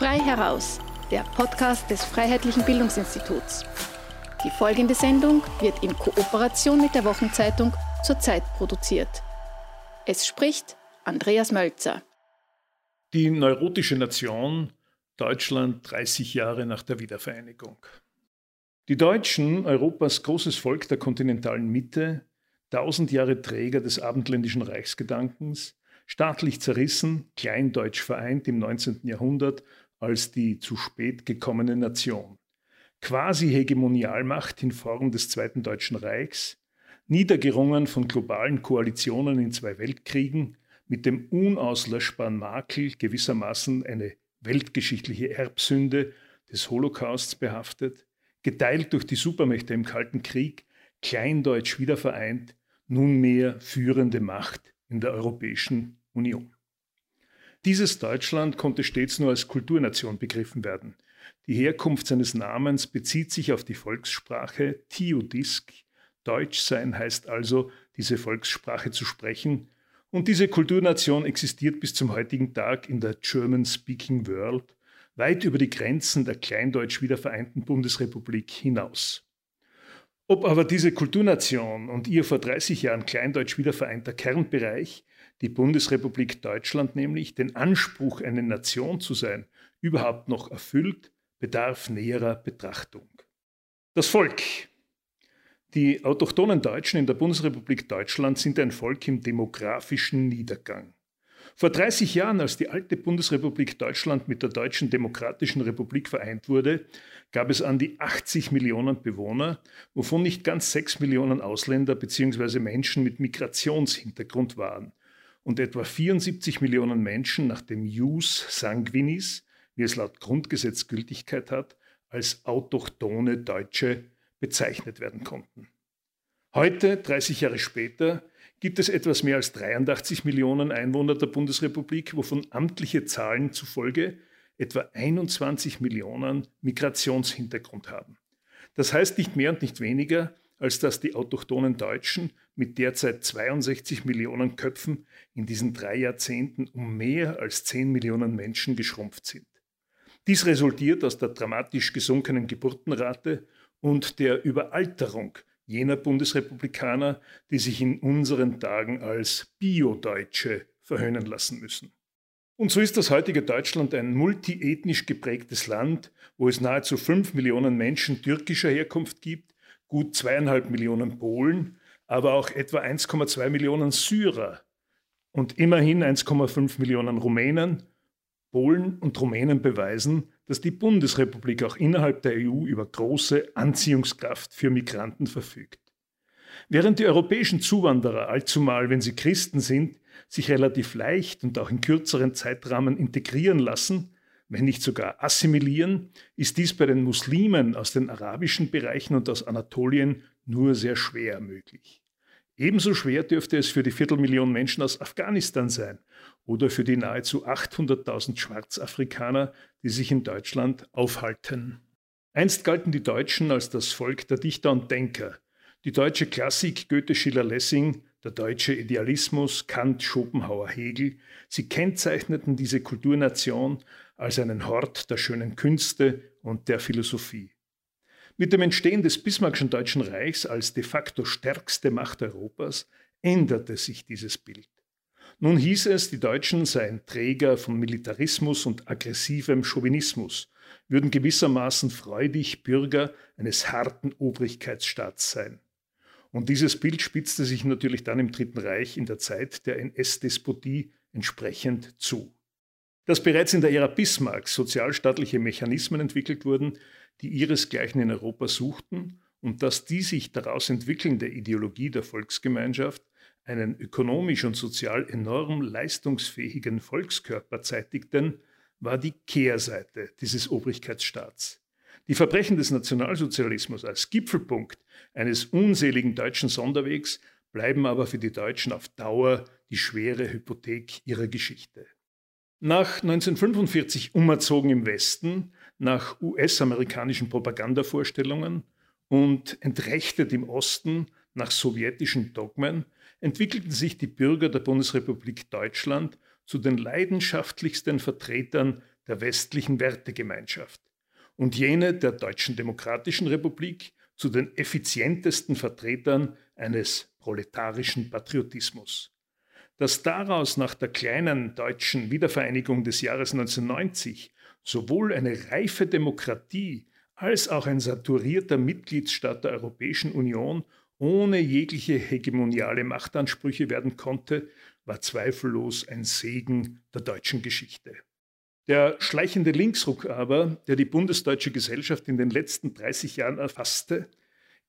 Frei heraus, der Podcast des Freiheitlichen Bildungsinstituts. Die folgende Sendung wird in Kooperation mit der Wochenzeitung zur Zeit produziert. Es spricht Andreas Mölzer. Die neurotische Nation Deutschland 30 Jahre nach der Wiedervereinigung. Die Deutschen, Europas großes Volk der kontinentalen Mitte, tausend Jahre Träger des abendländischen Reichsgedankens, staatlich zerrissen, kleindeutsch vereint im 19. Jahrhundert als die zu spät gekommene Nation. Quasi Hegemonialmacht in Form des Zweiten Deutschen Reichs, niedergerungen von globalen Koalitionen in zwei Weltkriegen, mit dem unauslöschbaren Makel gewissermaßen eine weltgeschichtliche Erbsünde des Holocausts behaftet, geteilt durch die Supermächte im Kalten Krieg, kleindeutsch wiedervereint, nunmehr führende Macht in der Europäischen Union. Dieses Deutschland konnte stets nur als Kulturnation begriffen werden. Die Herkunft seines Namens bezieht sich auf die Volkssprache Tiudisk. Deutsch sein heißt also, diese Volkssprache zu sprechen. Und diese Kulturnation existiert bis zum heutigen Tag in der German-Speaking World, weit über die Grenzen der kleindeutsch wiedervereinten Bundesrepublik hinaus. Ob aber diese Kulturnation und ihr vor 30 Jahren kleindeutsch wiedervereinter Kernbereich die Bundesrepublik Deutschland nämlich, den Anspruch, eine Nation zu sein, überhaupt noch erfüllt, bedarf näherer Betrachtung. Das Volk. Die autochthonen Deutschen in der Bundesrepublik Deutschland sind ein Volk im demografischen Niedergang. Vor 30 Jahren, als die alte Bundesrepublik Deutschland mit der Deutschen Demokratischen Republik vereint wurde, gab es an die 80 Millionen Bewohner, wovon nicht ganz 6 Millionen Ausländer bzw. Menschen mit Migrationshintergrund waren und etwa 74 Millionen Menschen nach dem Jus Sanguinis, wie es laut Grundgesetz Gültigkeit hat, als autochtone Deutsche bezeichnet werden konnten. Heute, 30 Jahre später, gibt es etwas mehr als 83 Millionen Einwohner der Bundesrepublik, wovon amtliche Zahlen zufolge etwa 21 Millionen Migrationshintergrund haben. Das heißt nicht mehr und nicht weniger, als dass die autochthonen Deutschen mit derzeit 62 Millionen Köpfen in diesen drei Jahrzehnten um mehr als 10 Millionen Menschen geschrumpft sind. Dies resultiert aus der dramatisch gesunkenen Geburtenrate und der Überalterung jener Bundesrepublikaner, die sich in unseren Tagen als Biodeutsche verhöhnen lassen müssen. Und so ist das heutige Deutschland ein multiethnisch geprägtes Land, wo es nahezu fünf Millionen Menschen türkischer Herkunft gibt, gut zweieinhalb Millionen Polen, aber auch etwa 1,2 Millionen Syrer und immerhin 1,5 Millionen Rumänen. Polen und Rumänen beweisen, dass die Bundesrepublik auch innerhalb der EU über große Anziehungskraft für Migranten verfügt. Während die europäischen Zuwanderer allzumal, wenn sie Christen sind, sich relativ leicht und auch in kürzeren Zeitrahmen integrieren lassen, wenn nicht sogar assimilieren, ist dies bei den Muslimen aus den arabischen Bereichen und aus Anatolien nur sehr schwer möglich. Ebenso schwer dürfte es für die Viertelmillion Menschen aus Afghanistan sein oder für die nahezu 800.000 Schwarzafrikaner, die sich in Deutschland aufhalten. Einst galten die Deutschen als das Volk der Dichter und Denker. Die deutsche Klassik Goethe, Schiller, Lessing der deutsche Idealismus, Kant, Schopenhauer, Hegel, sie kennzeichneten diese Kulturnation als einen Hort der schönen Künste und der Philosophie. Mit dem Entstehen des Bismarckschen Deutschen Reichs als de facto stärkste Macht Europas änderte sich dieses Bild. Nun hieß es, die Deutschen seien Träger von Militarismus und aggressivem Chauvinismus, würden gewissermaßen freudig Bürger eines harten Obrigkeitsstaats sein. Und dieses Bild spitzte sich natürlich dann im Dritten Reich in der Zeit der NS-Despotie entsprechend zu. Dass bereits in der Ära Bismarcks sozialstaatliche Mechanismen entwickelt wurden, die ihresgleichen in Europa suchten und dass die sich daraus entwickelnde Ideologie der Volksgemeinschaft einen ökonomisch und sozial enorm leistungsfähigen Volkskörper zeitigten, war die Kehrseite dieses Obrigkeitsstaats. Die Verbrechen des Nationalsozialismus als Gipfelpunkt eines unseligen deutschen Sonderwegs bleiben aber für die Deutschen auf Dauer die schwere Hypothek ihrer Geschichte. Nach 1945 umerzogen im Westen, nach US-amerikanischen Propagandavorstellungen und entrechtet im Osten nach sowjetischen Dogmen, entwickelten sich die Bürger der Bundesrepublik Deutschland zu den leidenschaftlichsten Vertretern der westlichen Wertegemeinschaft und jene der Deutschen Demokratischen Republik zu den effizientesten Vertretern eines proletarischen Patriotismus. Dass daraus nach der kleinen deutschen Wiedervereinigung des Jahres 1990 sowohl eine reife Demokratie als auch ein saturierter Mitgliedsstaat der Europäischen Union ohne jegliche hegemoniale Machtansprüche werden konnte, war zweifellos ein Segen der deutschen Geschichte. Der schleichende Linksruck aber, der die bundesdeutsche Gesellschaft in den letzten 30 Jahren erfasste,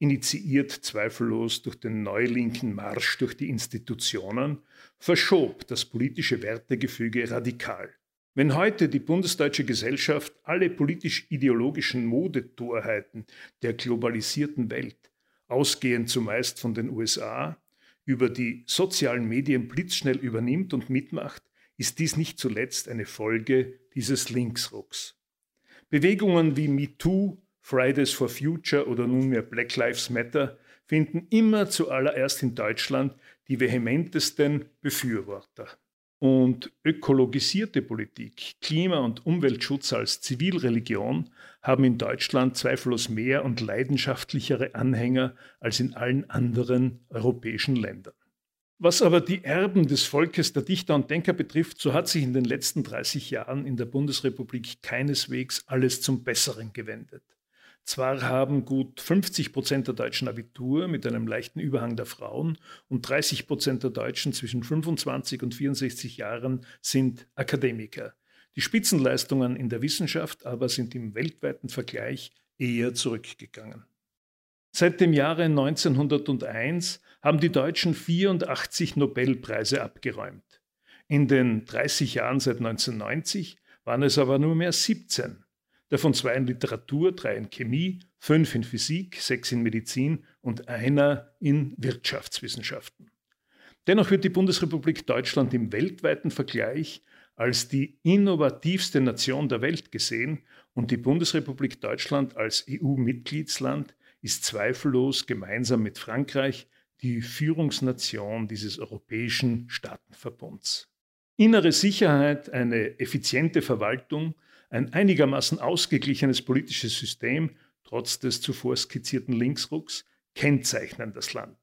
initiiert zweifellos durch den neulinken Marsch durch die Institutionen, verschob das politische Wertegefüge radikal. Wenn heute die bundesdeutsche Gesellschaft alle politisch-ideologischen Modetorheiten der globalisierten Welt, ausgehend zumeist von den USA, über die sozialen Medien blitzschnell übernimmt und mitmacht, ist dies nicht zuletzt eine Folge dieses Linksrucks. Bewegungen wie MeToo, Fridays for Future oder nunmehr Black Lives Matter finden immer zuallererst in Deutschland die vehementesten Befürworter und ökologisierte Politik, Klima- und Umweltschutz als Zivilreligion haben in Deutschland zweifellos mehr und leidenschaftlichere Anhänger als in allen anderen europäischen Ländern. Was aber die Erben des Volkes der Dichter und Denker betrifft, so hat sich in den letzten 30 Jahren in der Bundesrepublik keineswegs alles zum Besseren gewendet. Zwar haben gut 50 Prozent der Deutschen Abitur mit einem leichten Überhang der Frauen und 30 Prozent der Deutschen zwischen 25 und 64 Jahren sind Akademiker. Die Spitzenleistungen in der Wissenschaft aber sind im weltweiten Vergleich eher zurückgegangen. Seit dem Jahre 1901 haben die Deutschen 84 Nobelpreise abgeräumt. In den 30 Jahren seit 1990 waren es aber nur mehr 17 davon zwei in Literatur, drei in Chemie, fünf in Physik, sechs in Medizin und einer in Wirtschaftswissenschaften. Dennoch wird die Bundesrepublik Deutschland im weltweiten Vergleich als die innovativste Nation der Welt gesehen und die Bundesrepublik Deutschland als EU-Mitgliedsland ist zweifellos gemeinsam mit Frankreich die Führungsnation dieses europäischen Staatenverbunds. Innere Sicherheit, eine effiziente Verwaltung, ein einigermaßen ausgeglichenes politisches System, trotz des zuvor skizzierten Linksrucks, kennzeichnen das Land.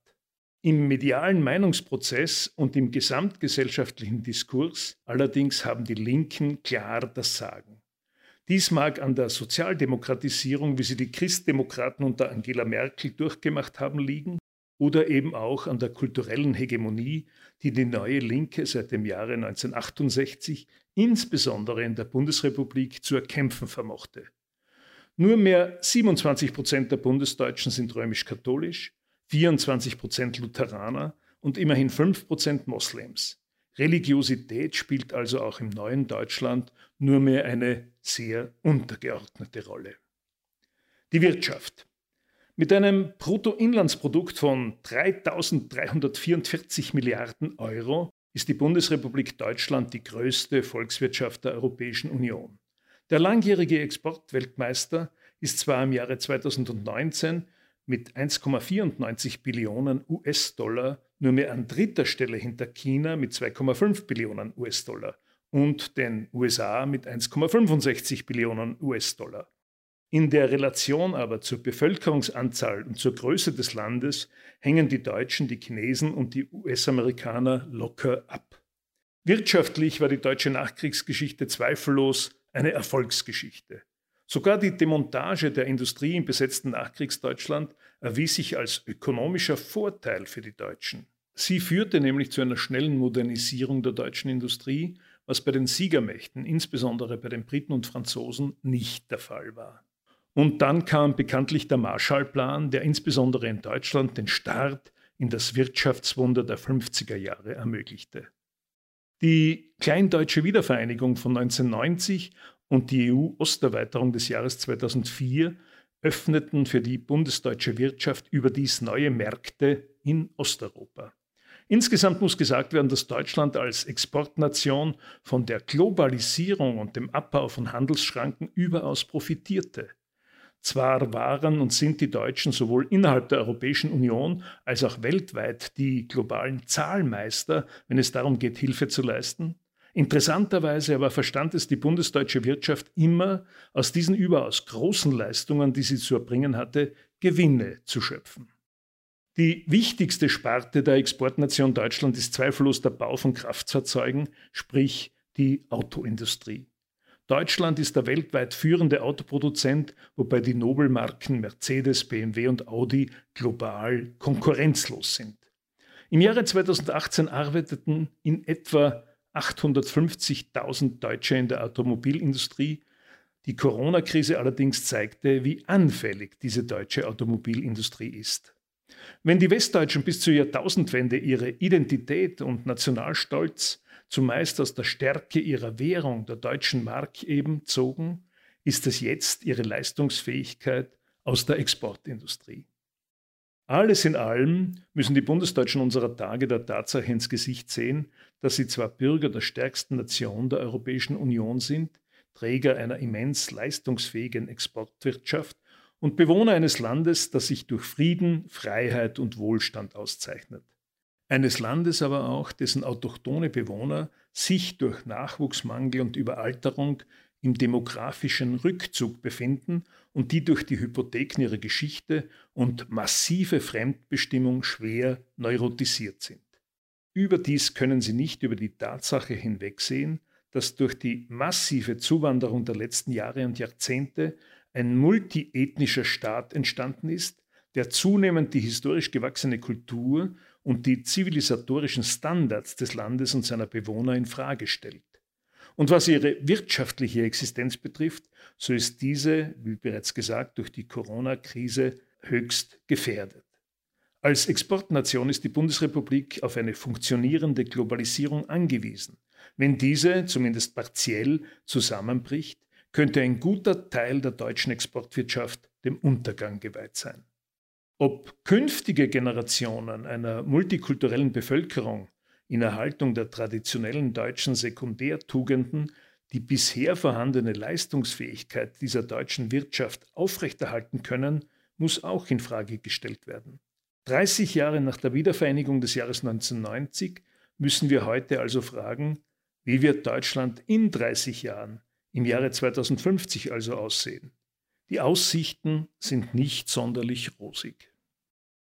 Im medialen Meinungsprozess und im gesamtgesellschaftlichen Diskurs allerdings haben die Linken klar das Sagen. Dies mag an der Sozialdemokratisierung, wie sie die Christdemokraten unter Angela Merkel durchgemacht haben, liegen, oder eben auch an der kulturellen Hegemonie, die die neue Linke seit dem Jahre 1968 insbesondere in der Bundesrepublik zu erkämpfen vermochte. Nur mehr 27 Prozent der Bundesdeutschen sind römisch-katholisch, 24 Prozent Lutheraner und immerhin 5 Prozent Moslems. Religiosität spielt also auch im neuen Deutschland nur mehr eine sehr untergeordnete Rolle. Die Wirtschaft. Mit einem Bruttoinlandsprodukt von 3.344 Milliarden Euro ist die Bundesrepublik Deutschland die größte Volkswirtschaft der Europäischen Union. Der langjährige Exportweltmeister ist zwar im Jahre 2019 mit 1,94 Billionen US-Dollar nur mehr an dritter Stelle hinter China mit 2,5 Billionen US-Dollar und den USA mit 1,65 Billionen US-Dollar. In der Relation aber zur Bevölkerungsanzahl und zur Größe des Landes hängen die Deutschen, die Chinesen und die US-Amerikaner locker ab. Wirtschaftlich war die deutsche Nachkriegsgeschichte zweifellos eine Erfolgsgeschichte. Sogar die Demontage der Industrie im besetzten Nachkriegsdeutschland erwies sich als ökonomischer Vorteil für die Deutschen. Sie führte nämlich zu einer schnellen Modernisierung der deutschen Industrie, was bei den Siegermächten, insbesondere bei den Briten und Franzosen, nicht der Fall war. Und dann kam bekanntlich der Marshallplan, der insbesondere in Deutschland den Start in das Wirtschaftswunder der 50er Jahre ermöglichte. Die kleindeutsche Wiedervereinigung von 1990 und die EU-Osterweiterung des Jahres 2004 öffneten für die bundesdeutsche Wirtschaft überdies neue Märkte in Osteuropa. Insgesamt muss gesagt werden, dass Deutschland als Exportnation von der Globalisierung und dem Abbau von Handelsschranken überaus profitierte. Zwar waren und sind die Deutschen sowohl innerhalb der Europäischen Union als auch weltweit die globalen Zahlmeister, wenn es darum geht, Hilfe zu leisten. Interessanterweise aber verstand es die bundesdeutsche Wirtschaft immer, aus diesen überaus großen Leistungen, die sie zu erbringen hatte, Gewinne zu schöpfen. Die wichtigste Sparte der Exportnation Deutschland ist zweifellos der Bau von Kraftfahrzeugen, sprich die Autoindustrie. Deutschland ist der weltweit führende Autoproduzent, wobei die Nobelmarken Mercedes, BMW und Audi global konkurrenzlos sind. Im Jahre 2018 arbeiteten in etwa 850.000 Deutsche in der Automobilindustrie. Die Corona-Krise allerdings zeigte, wie anfällig diese deutsche Automobilindustrie ist. Wenn die Westdeutschen bis zur Jahrtausendwende ihre Identität und Nationalstolz zumeist aus der Stärke ihrer Währung, der deutschen Mark eben, zogen, ist es jetzt ihre Leistungsfähigkeit aus der Exportindustrie. Alles in allem müssen die Bundesdeutschen unserer Tage der Tatsache ins Gesicht sehen, dass sie zwar Bürger der stärksten Nation der Europäischen Union sind, Träger einer immens leistungsfähigen Exportwirtschaft und Bewohner eines Landes, das sich durch Frieden, Freiheit und Wohlstand auszeichnet eines Landes aber auch, dessen autochtone Bewohner sich durch Nachwuchsmangel und Überalterung im demografischen Rückzug befinden und die durch die Hypotheken ihrer Geschichte und massive Fremdbestimmung schwer neurotisiert sind. Überdies können sie nicht über die Tatsache hinwegsehen, dass durch die massive Zuwanderung der letzten Jahre und Jahrzehnte ein multiethnischer Staat entstanden ist, der zunehmend die historisch gewachsene Kultur und die zivilisatorischen Standards des Landes und seiner Bewohner in Frage stellt. Und was ihre wirtschaftliche Existenz betrifft, so ist diese, wie bereits gesagt, durch die Corona-Krise höchst gefährdet. Als Exportnation ist die Bundesrepublik auf eine funktionierende Globalisierung angewiesen. Wenn diese, zumindest partiell, zusammenbricht, könnte ein guter Teil der deutschen Exportwirtschaft dem Untergang geweiht sein. Ob künftige Generationen einer multikulturellen Bevölkerung in Erhaltung der traditionellen deutschen Sekundärtugenden die bisher vorhandene Leistungsfähigkeit dieser deutschen Wirtschaft aufrechterhalten können, muss auch in Frage gestellt werden. 30 Jahre nach der Wiedervereinigung des Jahres 1990 müssen wir heute also fragen, wie wird Deutschland in 30 Jahren, im Jahre 2050 also aussehen? Die Aussichten sind nicht sonderlich rosig.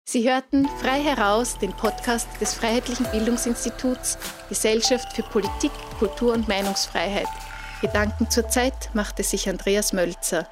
Sie hörten frei heraus den Podcast des Freiheitlichen Bildungsinstituts Gesellschaft für Politik, Kultur und Meinungsfreiheit. Gedanken zur Zeit machte sich Andreas Mölzer.